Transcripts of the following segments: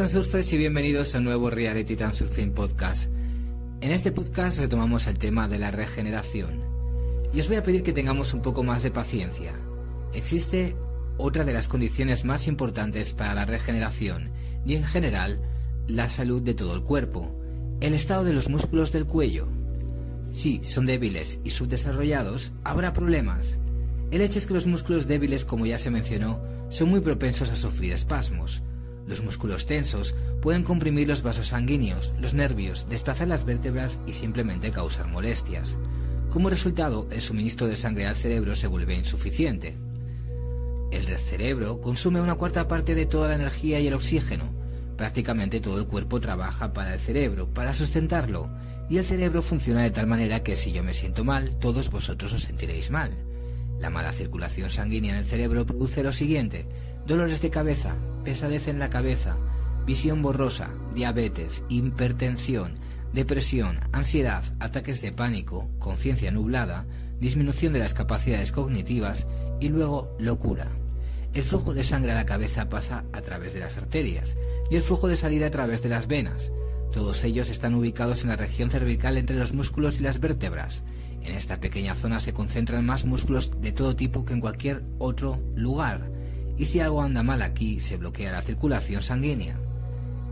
Transurfers y bienvenidos a un nuevo Reality Transurfing Podcast. En este podcast retomamos el tema de la regeneración. Y os voy a pedir que tengamos un poco más de paciencia. Existe otra de las condiciones más importantes para la regeneración y en general la salud de todo el cuerpo, el estado de los músculos del cuello. Si son débiles y subdesarrollados, habrá problemas. El hecho es que los músculos débiles, como ya se mencionó, son muy propensos a sufrir espasmos, los músculos tensos pueden comprimir los vasos sanguíneos, los nervios, desplazar las vértebras y simplemente causar molestias. Como resultado, el suministro de sangre al cerebro se vuelve insuficiente. El cerebro consume una cuarta parte de toda la energía y el oxígeno. Prácticamente todo el cuerpo trabaja para el cerebro, para sustentarlo, y el cerebro funciona de tal manera que si yo me siento mal, todos vosotros os sentiréis mal. La mala circulación sanguínea en el cerebro produce lo siguiente, dolores de cabeza, pesadez en la cabeza, visión borrosa, diabetes, hipertensión, depresión, ansiedad, ataques de pánico, conciencia nublada, disminución de las capacidades cognitivas y luego locura. El flujo de sangre a la cabeza pasa a través de las arterias y el flujo de salida a través de las venas. Todos ellos están ubicados en la región cervical entre los músculos y las vértebras. En esta pequeña zona se concentran más músculos de todo tipo que en cualquier otro lugar y si algo anda mal aquí se bloquea la circulación sanguínea,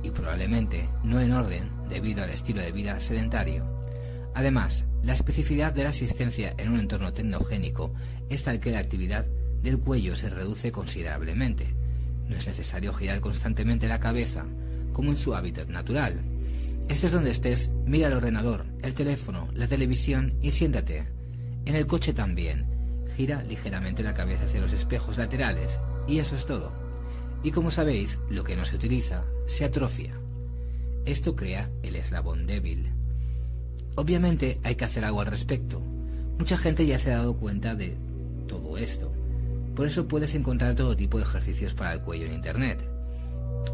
y probablemente no en orden debido al estilo de vida sedentario. Además, la especificidad de la asistencia en un entorno tecnogénico es tal que la actividad del cuello se reduce considerablemente. No es necesario girar constantemente la cabeza, como en su hábitat natural. Estés donde estés, mira el ordenador, el teléfono, la televisión y siéntate. En el coche también. Gira ligeramente la cabeza hacia los espejos laterales y eso es todo. Y como sabéis, lo que no se utiliza se atrofia. Esto crea el eslabón débil. Obviamente hay que hacer algo al respecto. Mucha gente ya se ha dado cuenta de todo esto. Por eso puedes encontrar todo tipo de ejercicios para el cuello en Internet.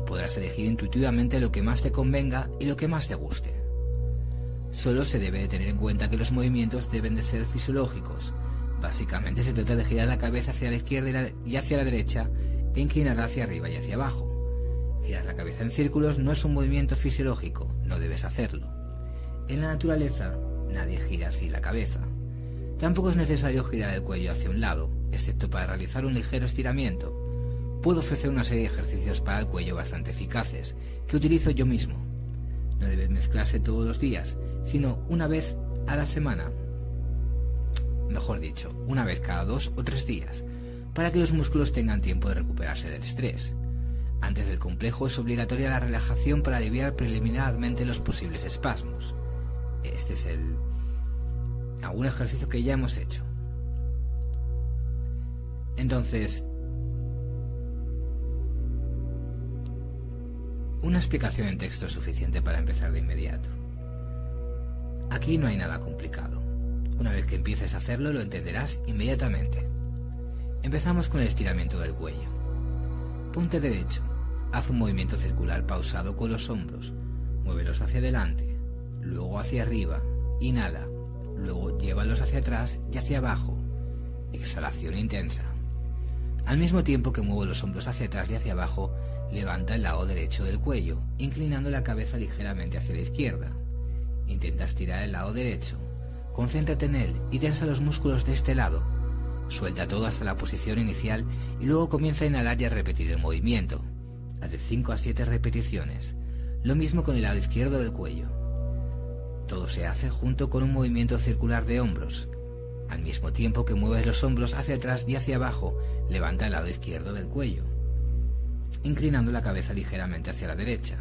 Podrás elegir intuitivamente lo que más te convenga y lo que más te guste. Solo se debe de tener en cuenta que los movimientos deben de ser fisiológicos, Básicamente se trata de girar la cabeza hacia la izquierda y hacia la derecha e inclinar hacia arriba y hacia abajo. Girar la cabeza en círculos no es un movimiento fisiológico, no debes hacerlo. En la naturaleza, nadie gira así la cabeza. Tampoco es necesario girar el cuello hacia un lado, excepto para realizar un ligero estiramiento. Puedo ofrecer una serie de ejercicios para el cuello bastante eficaces, que utilizo yo mismo. No debe mezclarse todos los días, sino una vez a la semana mejor dicho, una vez cada dos o tres días, para que los músculos tengan tiempo de recuperarse del estrés. Antes del complejo es obligatoria la relajación para aliviar preliminarmente los posibles espasmos. Este es el algún ejercicio que ya hemos hecho. Entonces, una explicación en texto es suficiente para empezar de inmediato. Aquí no hay nada complicado. Una vez que empieces a hacerlo lo entenderás inmediatamente. Empezamos con el estiramiento del cuello. Ponte derecho. Haz un movimiento circular pausado con los hombros. Muévelos hacia adelante, luego hacia arriba. Inhala. Luego llévalos hacia atrás y hacia abajo. Exhalación intensa. Al mismo tiempo que muevo los hombros hacia atrás y hacia abajo, levanta el lado derecho del cuello, inclinando la cabeza ligeramente hacia la izquierda. Intenta estirar el lado derecho, Concéntrate en él y tensa los músculos de este lado. Suelta todo hasta la posición inicial y luego comienza a inhalar y a repetir el movimiento. De 5 a 7 repeticiones. Lo mismo con el lado izquierdo del cuello. Todo se hace junto con un movimiento circular de hombros. Al mismo tiempo que mueves los hombros hacia atrás y hacia abajo, levanta el lado izquierdo del cuello, inclinando la cabeza ligeramente hacia la derecha.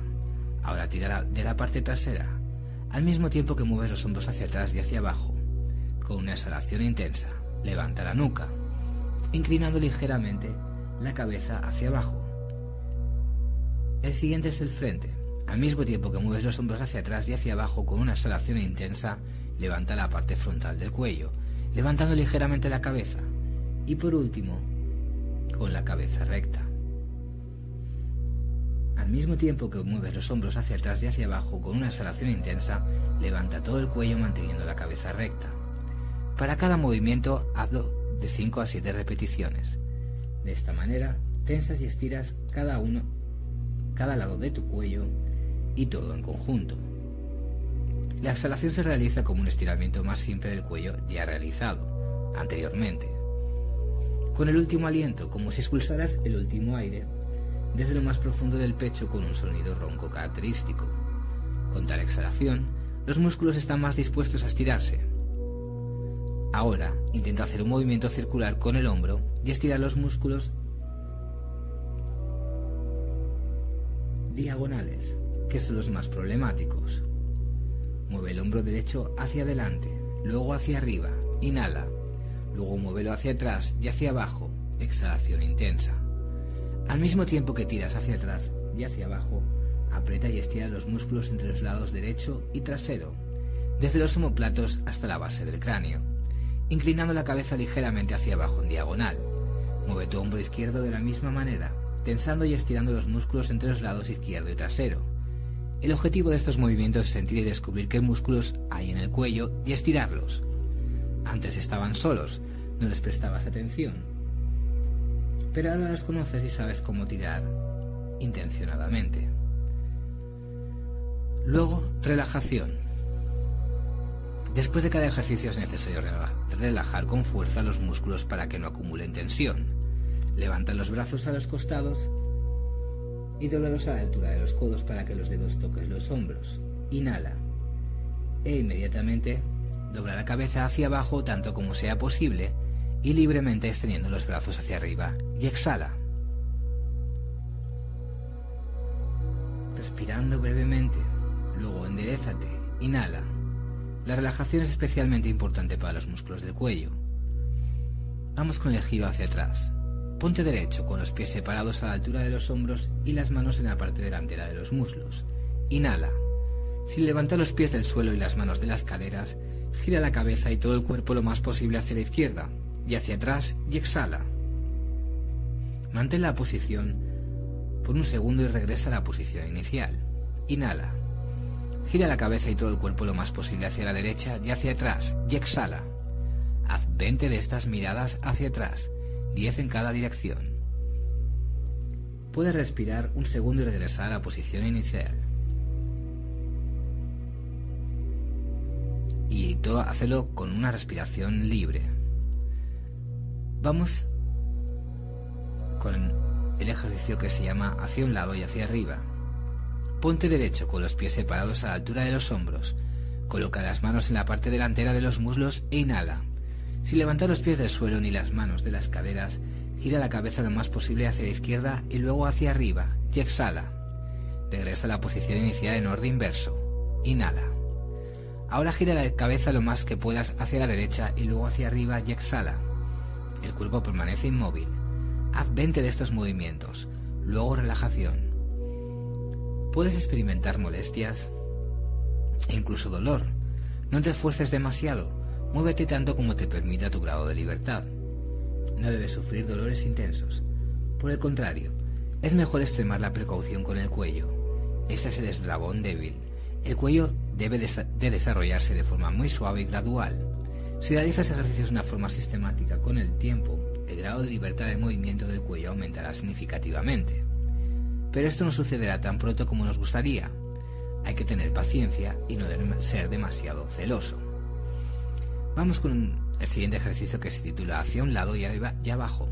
Ahora tira de la parte trasera, al mismo tiempo que mueves los hombros hacia atrás y hacia abajo. Con una exhalación intensa, levanta la nuca, inclinando ligeramente la cabeza hacia abajo. El siguiente es el frente. Al mismo tiempo que mueves los hombros hacia atrás y hacia abajo con una exhalación intensa, levanta la parte frontal del cuello, levantando ligeramente la cabeza. Y por último, con la cabeza recta. Al mismo tiempo que mueves los hombros hacia atrás y hacia abajo con una exhalación intensa, levanta todo el cuello manteniendo la cabeza recta. Para cada movimiento hazlo de 5 a 7 repeticiones. De esta manera, tensas y estiras cada uno cada lado de tu cuello y todo en conjunto. La exhalación se realiza como un estiramiento más simple del cuello ya realizado anteriormente. Con el último aliento, como si expulsaras el último aire desde lo más profundo del pecho con un sonido ronco característico. Con tal exhalación, los músculos están más dispuestos a estirarse. Ahora intenta hacer un movimiento circular con el hombro y estirar los músculos diagonales, que son los más problemáticos. Mueve el hombro derecho hacia adelante, luego hacia arriba, inhala, luego muévelo hacia atrás y hacia abajo, exhalación intensa. Al mismo tiempo que tiras hacia atrás y hacia abajo, aprieta y estira los músculos entre los lados derecho y trasero, desde los omoplatos hasta la base del cráneo, inclinando la cabeza ligeramente hacia abajo en diagonal. Mueve tu hombro izquierdo de la misma manera, tensando y estirando los músculos entre los lados izquierdo y trasero. El objetivo de estos movimientos es sentir y descubrir qué músculos hay en el cuello y estirarlos. Antes estaban solos, no les prestabas atención. Pero ahora los conoces y sabes cómo tirar intencionadamente. Luego, relajación. Después de cada ejercicio es necesario relajar con fuerza los músculos para que no acumulen tensión. Levanta los brazos a los costados y doblalos a la altura de los codos para que los dedos toquen los hombros. Inhala. E inmediatamente dobla la cabeza hacia abajo tanto como sea posible y libremente extendiendo los brazos hacia arriba. Y exhala. Respirando brevemente. Luego enderezate. Inhala. La relajación es especialmente importante para los músculos del cuello. Vamos con el giro hacia atrás. Ponte derecho con los pies separados a la altura de los hombros y las manos en la parte delantera de los muslos. Inhala. Sin levantar los pies del suelo y las manos de las caderas, gira la cabeza y todo el cuerpo lo más posible hacia la izquierda y hacia atrás y exhala. Mantén la posición por un segundo y regresa a la posición inicial. Inhala. Gira la cabeza y todo el cuerpo lo más posible hacia la derecha y hacia atrás y exhala. Haz 20 de estas miradas hacia atrás 10 en cada dirección. Puedes respirar un segundo y regresar a la posición inicial. Y todo hacerlo con una respiración libre. Vamos con el ejercicio que se llama hacia un lado y hacia arriba. Ponte derecho con los pies separados a la altura de los hombros. Coloca las manos en la parte delantera de los muslos e inhala. Sin levantar los pies del suelo ni las manos de las caderas, gira la cabeza lo más posible hacia la izquierda y luego hacia arriba y exhala. Regresa a la posición inicial en orden inverso. Inhala. Ahora gira la cabeza lo más que puedas hacia la derecha y luego hacia arriba y exhala. El cuerpo permanece inmóvil. Haz 20 de estos movimientos, luego relajación. Puedes experimentar molestias e incluso dolor. No te esfuerces demasiado Muévete tanto como te permita tu grado de libertad. No debes sufrir dolores intensos. Por el contrario, es mejor extremar la precaución con el cuello. Este es el eslabón débil. El cuello debe de desarrollarse de forma muy suave y gradual. Si realizas ejercicios de una forma sistemática con el tiempo, el grado de libertad de movimiento del cuello aumentará significativamente. Pero esto no sucederá tan pronto como nos gustaría. Hay que tener paciencia y no ser demasiado celoso. Vamos con el siguiente ejercicio que se titula hacia un lado y, abajo.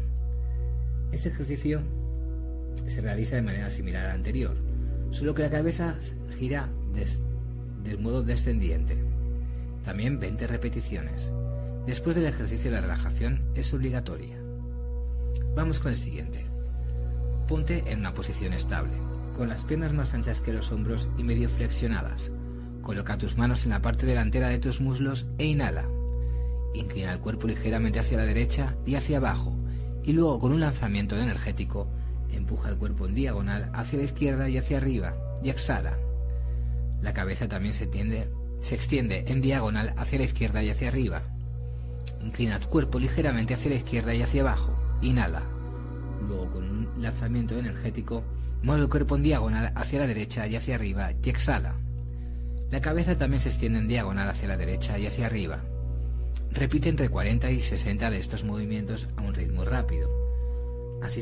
Este ejercicio se realiza de manera similar al anterior, solo que la cabeza gira del modo descendiente. También 20 repeticiones. Después del ejercicio la relajación es obligatoria. Vamos con el siguiente. Ponte en una posición estable, con las piernas más anchas que los hombros y medio flexionadas. Coloca tus manos en la parte delantera de tus muslos e inhala. Inclina el cuerpo ligeramente hacia la derecha y hacia abajo, y luego con un lanzamiento energético empuja el cuerpo en diagonal hacia la izquierda y hacia arriba, y exhala. La cabeza también se, se extiende en diagonal hacia la izquierda y hacia arriba. Inclina tu cuerpo ligeramente hacia la izquierda y hacia abajo. Inhala. Luego con un lanzamiento energético mueve el cuerpo en diagonal hacia la derecha y hacia arriba y exhala. La cabeza también se extiende en diagonal hacia la derecha y hacia arriba. Repite entre 40 y 60 de estos movimientos a un ritmo rápido. Así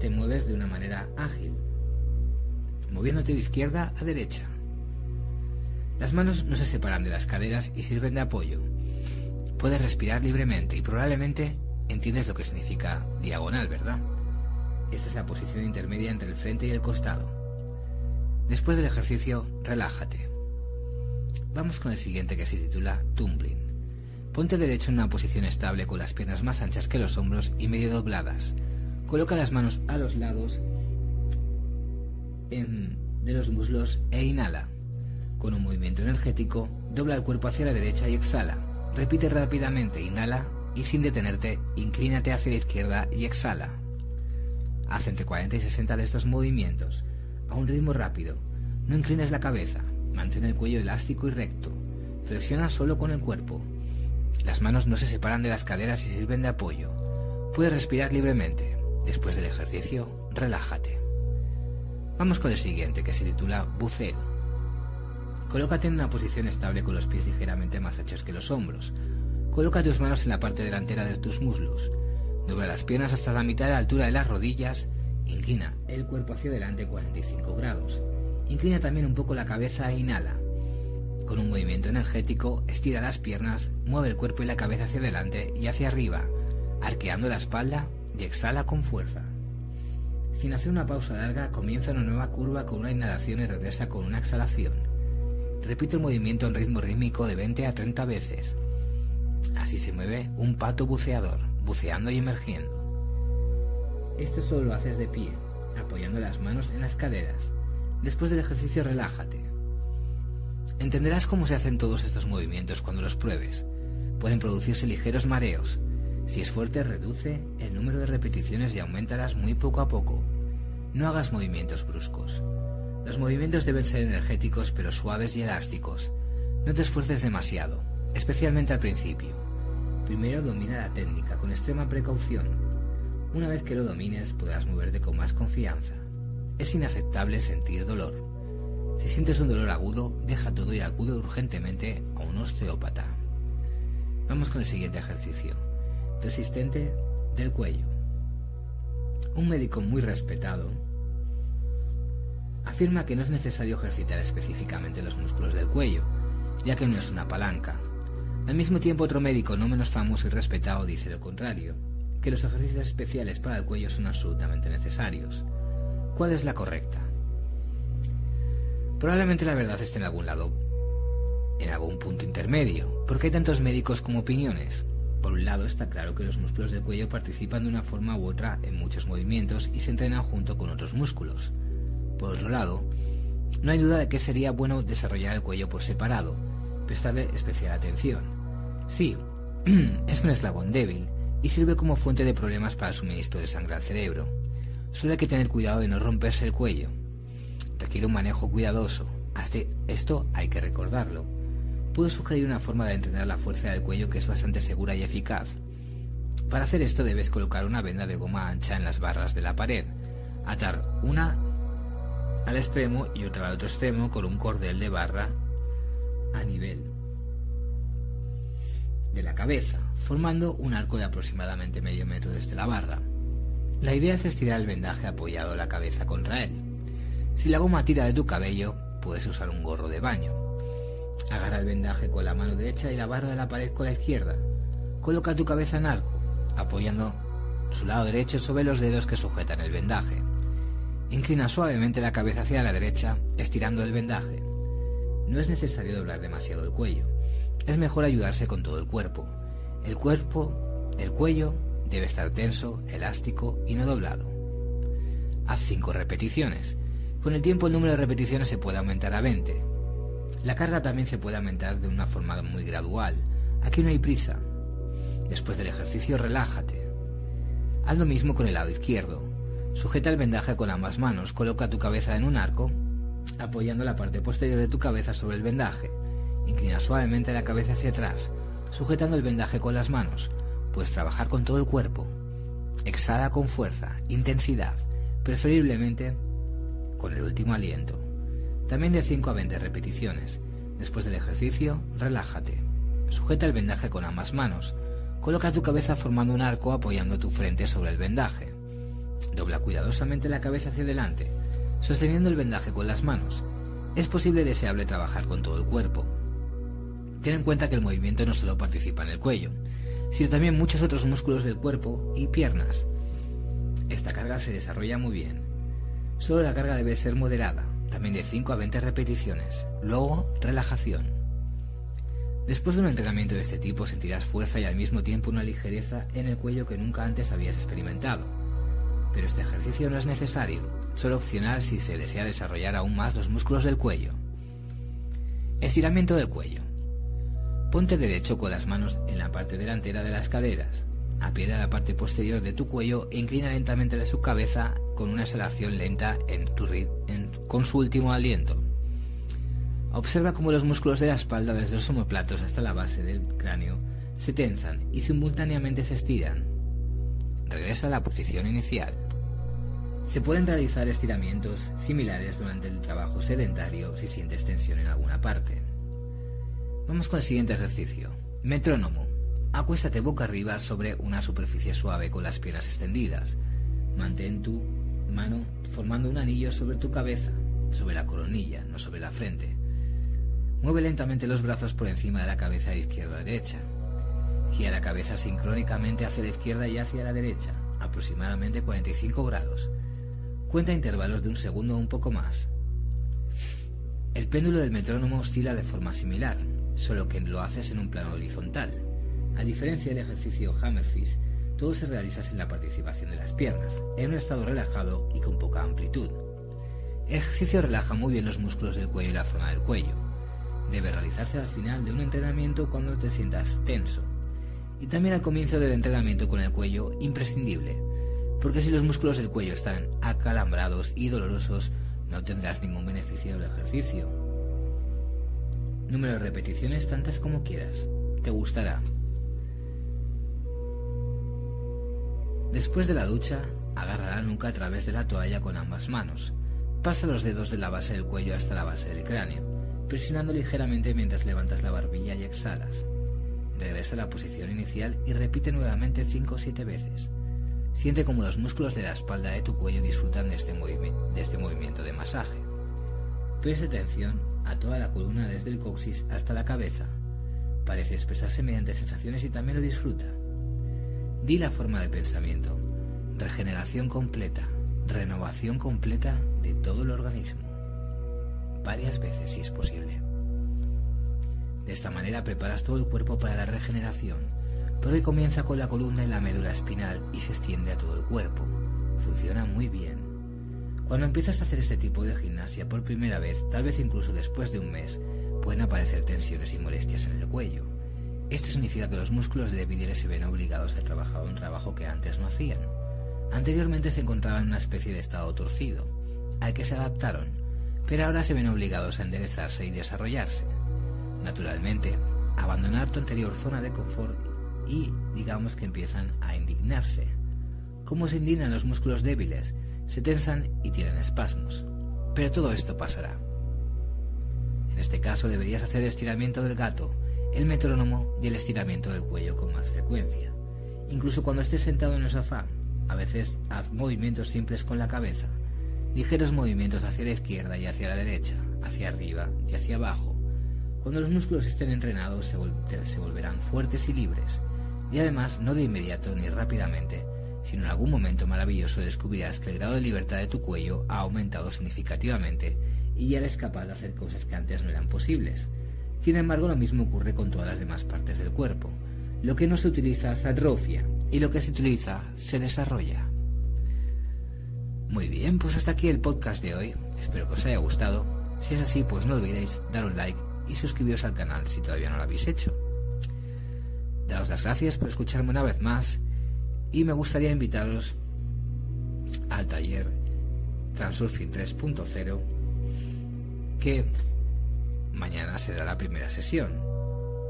te mueves de una manera ágil. moviéndote de izquierda a derecha. Las manos no se separan de las caderas y sirven de apoyo. Puedes respirar libremente y probablemente entiendes lo que significa diagonal, ¿verdad? Esta es la posición intermedia entre el frente y el costado. Después del ejercicio, relájate. Vamos con el siguiente que se titula Tumbling. Ponte derecho en una posición estable con las piernas más anchas que los hombros y medio dobladas. Coloca las manos a los lados de los muslos e inhala. Con un movimiento energético, dobla el cuerpo hacia la derecha y exhala. Repite rápidamente, inhala y sin detenerte, inclínate hacia la izquierda y exhala. Haz entre 40 y 60 de estos movimientos, a un ritmo rápido. No inclines la cabeza, mantén el cuello elástico y recto. Flexiona solo con el cuerpo. Las manos no se separan de las caderas y sirven de apoyo. Puedes respirar libremente. Después del ejercicio, relájate. Vamos con el siguiente, que se titula buceo. Colócate en una posición estable con los pies ligeramente más anchos que los hombros. Coloca tus manos en la parte delantera de tus muslos. Dobla las piernas hasta la mitad de la altura de las rodillas. Inclina el cuerpo hacia adelante 45 grados. Inclina también un poco la cabeza e inhala. Con un movimiento energético, estira las piernas, mueve el cuerpo y la cabeza hacia adelante y hacia arriba, arqueando la espalda y exhala con fuerza. Sin hacer una pausa larga, comienza una nueva curva con una inhalación y regresa con una exhalación. Repite el movimiento en ritmo rítmico de 20 a 30 veces. Así se mueve un pato buceador, buceando y emergiendo. Esto solo lo haces de pie, apoyando las manos en las caderas. Después del ejercicio relájate. Entenderás cómo se hacen todos estos movimientos cuando los pruebes. Pueden producirse ligeros mareos, si es fuerte, reduce el número de repeticiones y aumentalas muy poco a poco. No hagas movimientos bruscos. Los movimientos deben ser energéticos pero suaves y elásticos. No te esfuerces demasiado, especialmente al principio. Primero domina la técnica con extrema precaución. Una vez que lo domines podrás moverte con más confianza. Es inaceptable sentir dolor. Si sientes un dolor agudo, deja todo y acude urgentemente a un osteópata. Vamos con el siguiente ejercicio resistente del cuello. Un médico muy respetado afirma que no es necesario ejercitar específicamente los músculos del cuello, ya que no es una palanca. Al mismo tiempo, otro médico no menos famoso y respetado dice lo contrario, que los ejercicios especiales para el cuello son absolutamente necesarios. ¿Cuál es la correcta? Probablemente la verdad esté en algún lado, en algún punto intermedio, porque hay tantos médicos como opiniones. Por un lado está claro que los músculos del cuello participan de una forma u otra en muchos movimientos y se entrenan junto con otros músculos. Por otro lado, no hay duda de que sería bueno desarrollar el cuello por separado, prestarle especial atención. Sí, es un eslabón débil y sirve como fuente de problemas para el suministro de sangre al cerebro. Solo hay que tener cuidado de no romperse el cuello. Requiere un manejo cuidadoso. Hasta esto hay que recordarlo puedo sugerir una forma de entrenar la fuerza del cuello que es bastante segura y eficaz. Para hacer esto debes colocar una venda de goma ancha en las barras de la pared, atar una al extremo y otra al otro extremo con un cordel de barra a nivel de la cabeza, formando un arco de aproximadamente medio metro desde la barra. La idea es estirar el vendaje apoyado la cabeza contra él. Si la goma tira de tu cabello, puedes usar un gorro de baño. Agarra el vendaje con la mano derecha y la barra de la pared con la izquierda. Coloca tu cabeza en arco, apoyando su lado derecho sobre los dedos que sujetan el vendaje. Inclina suavemente la cabeza hacia la derecha, estirando el vendaje. No es necesario doblar demasiado el cuello. Es mejor ayudarse con todo el cuerpo. El cuerpo, el cuello, debe estar tenso, elástico y no doblado. Haz 5 repeticiones. Con el tiempo el número de repeticiones se puede aumentar a 20, la carga también se puede aumentar de una forma muy gradual. Aquí no hay prisa. Después del ejercicio, relájate. Haz lo mismo con el lado izquierdo. Sujeta el vendaje con ambas manos, coloca tu cabeza en un arco, apoyando la parte posterior de tu cabeza sobre el vendaje. Inclina suavemente la cabeza hacia atrás, sujetando el vendaje con las manos. Puedes trabajar con todo el cuerpo. Exhala con fuerza, intensidad, preferiblemente con el último aliento también de 5 a 20 repeticiones. Después del ejercicio, relájate. Sujeta el vendaje con ambas manos. Coloca tu cabeza formando un arco apoyando tu frente sobre el vendaje. Dobla cuidadosamente la cabeza hacia adelante. sosteniendo el vendaje con las manos. Es posible y deseable trabajar con todo el cuerpo. Ten en cuenta que el movimiento no solo participa en el cuello, sino también muchos otros músculos del cuerpo y piernas. Esta carga se desarrolla muy bien. Solo la carga debe ser moderada, también de 5 a 20 repeticiones. Luego, relajación. Después de un entrenamiento de este tipo sentirás fuerza y al mismo tiempo una ligereza en el cuello que nunca antes habías experimentado. Pero este ejercicio no es necesario, solo opcional si se desea desarrollar aún más los músculos del cuello. Estiramiento del cuello. Ponte derecho con las manos en la parte delantera de las caderas. Aprieta la parte posterior de tu cuello e inclina lentamente de su cabeza con una exhalación lenta en tu con su último aliento. Observa cómo los músculos de la espalda desde los omoplatos hasta la base del cráneo se tensan y simultáneamente se estiran. Regresa a la posición inicial. Se pueden realizar estiramientos similares durante el trabajo sedentario si sientes tensión en alguna parte. Vamos con el siguiente ejercicio. Metrónomo. Acuéstate boca arriba sobre una superficie suave con las piernas extendidas. Mantén tu mano formando un anillo sobre tu cabeza, sobre la coronilla, no sobre la frente. Mueve lentamente los brazos por encima de la cabeza de izquierda a derecha. Gira la cabeza sincrónicamente hacia la izquierda y hacia la derecha, aproximadamente 45 grados. Cuenta intervalos de un segundo o un poco más. El péndulo del metrónomo oscila de forma similar, solo que lo haces en un plano horizontal. A diferencia del ejercicio Hammerfish, todo se realiza sin la participación de las piernas, en un estado relajado y con poca amplitud. El ejercicio relaja muy bien los músculos del cuello y la zona del cuello. Debe realizarse al final de un entrenamiento cuando te sientas tenso. Y también al comienzo del entrenamiento con el cuello imprescindible, porque si los músculos del cuello están acalambrados y dolorosos, no tendrás ningún beneficio del ejercicio. Número de repeticiones tantas como quieras. Te gustará. Después de la ducha, agarra la nuca a través de la toalla con ambas manos. Pasa los dedos de la base del cuello hasta la base del cráneo, presionando ligeramente mientras levantas la barbilla y exhalas. Regresa a la posición inicial y repite nuevamente 5 o 7 veces. Siente como los músculos de la espalda de tu cuello disfrutan de este, de este movimiento de masaje. Preste atención a toda la columna desde el coxis hasta la cabeza. Parece expresarse mediante sensaciones y también lo disfruta. Di la forma de pensamiento. Regeneración completa, renovación completa de todo el organismo. Varias veces si es posible. De esta manera preparas todo el cuerpo para la regeneración, hoy comienza con la columna y la médula espinal y se extiende a todo el cuerpo. Funciona muy bien. Cuando empiezas a hacer este tipo de gimnasia por primera vez, tal vez incluso después de un mes, pueden aparecer tensiones y molestias en el cuello. Esto significa que los músculos de débiles se ven obligados a trabajar un trabajo que antes no hacían. Anteriormente se encontraban en una especie de estado torcido, al que se adaptaron, pero ahora se ven obligados a enderezarse y desarrollarse. Naturalmente, abandonar tu anterior zona de confort y digamos que empiezan a indignarse. ¿Cómo se indignan los músculos débiles? se tensan y tienen espasmos. Pero todo esto pasará. En este caso deberías hacer el estiramiento del gato, el metrónomo y el estiramiento del cuello con más frecuencia. Incluso cuando estés sentado en el sofá, a veces haz movimientos simples con la cabeza, ligeros movimientos hacia la izquierda y hacia la derecha, hacia arriba y hacia abajo. Cuando los músculos estén entrenados se, se volverán fuertes y libres, y además no de inmediato ni rápidamente, sino en algún momento maravilloso descubrirás que el grado de libertad de tu cuello ha aumentado significativamente y ya eres capaz de hacer cosas que antes no eran posibles. Sin embargo, lo mismo ocurre con todas las demás partes del cuerpo. Lo que no se utiliza se atrofia y lo que se utiliza se desarrolla. Muy bien, pues hasta aquí el podcast de hoy. Espero que os haya gustado. Si es así, pues no olvidéis dar un like y suscribiros al canal si todavía no lo habéis hecho. Daos las gracias por escucharme una vez más y me gustaría invitaros al taller Transurfing 3.0 que mañana será la primera sesión,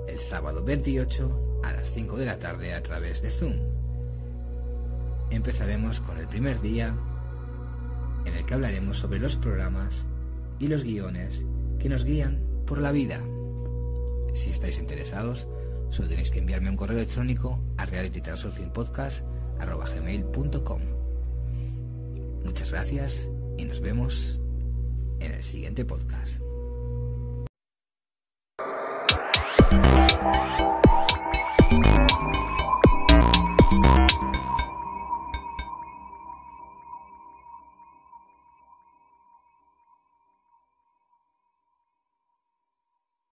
el sábado 28 a las 5 de la tarde a través de Zoom. Empezaremos con el primer día en el que hablaremos sobre los programas y los guiones que nos guían por la vida. Si estáis interesados, Solo tenéis que enviarme un correo electrónico a realitytransurfingpodcast.com. Muchas gracias y nos vemos en el siguiente podcast.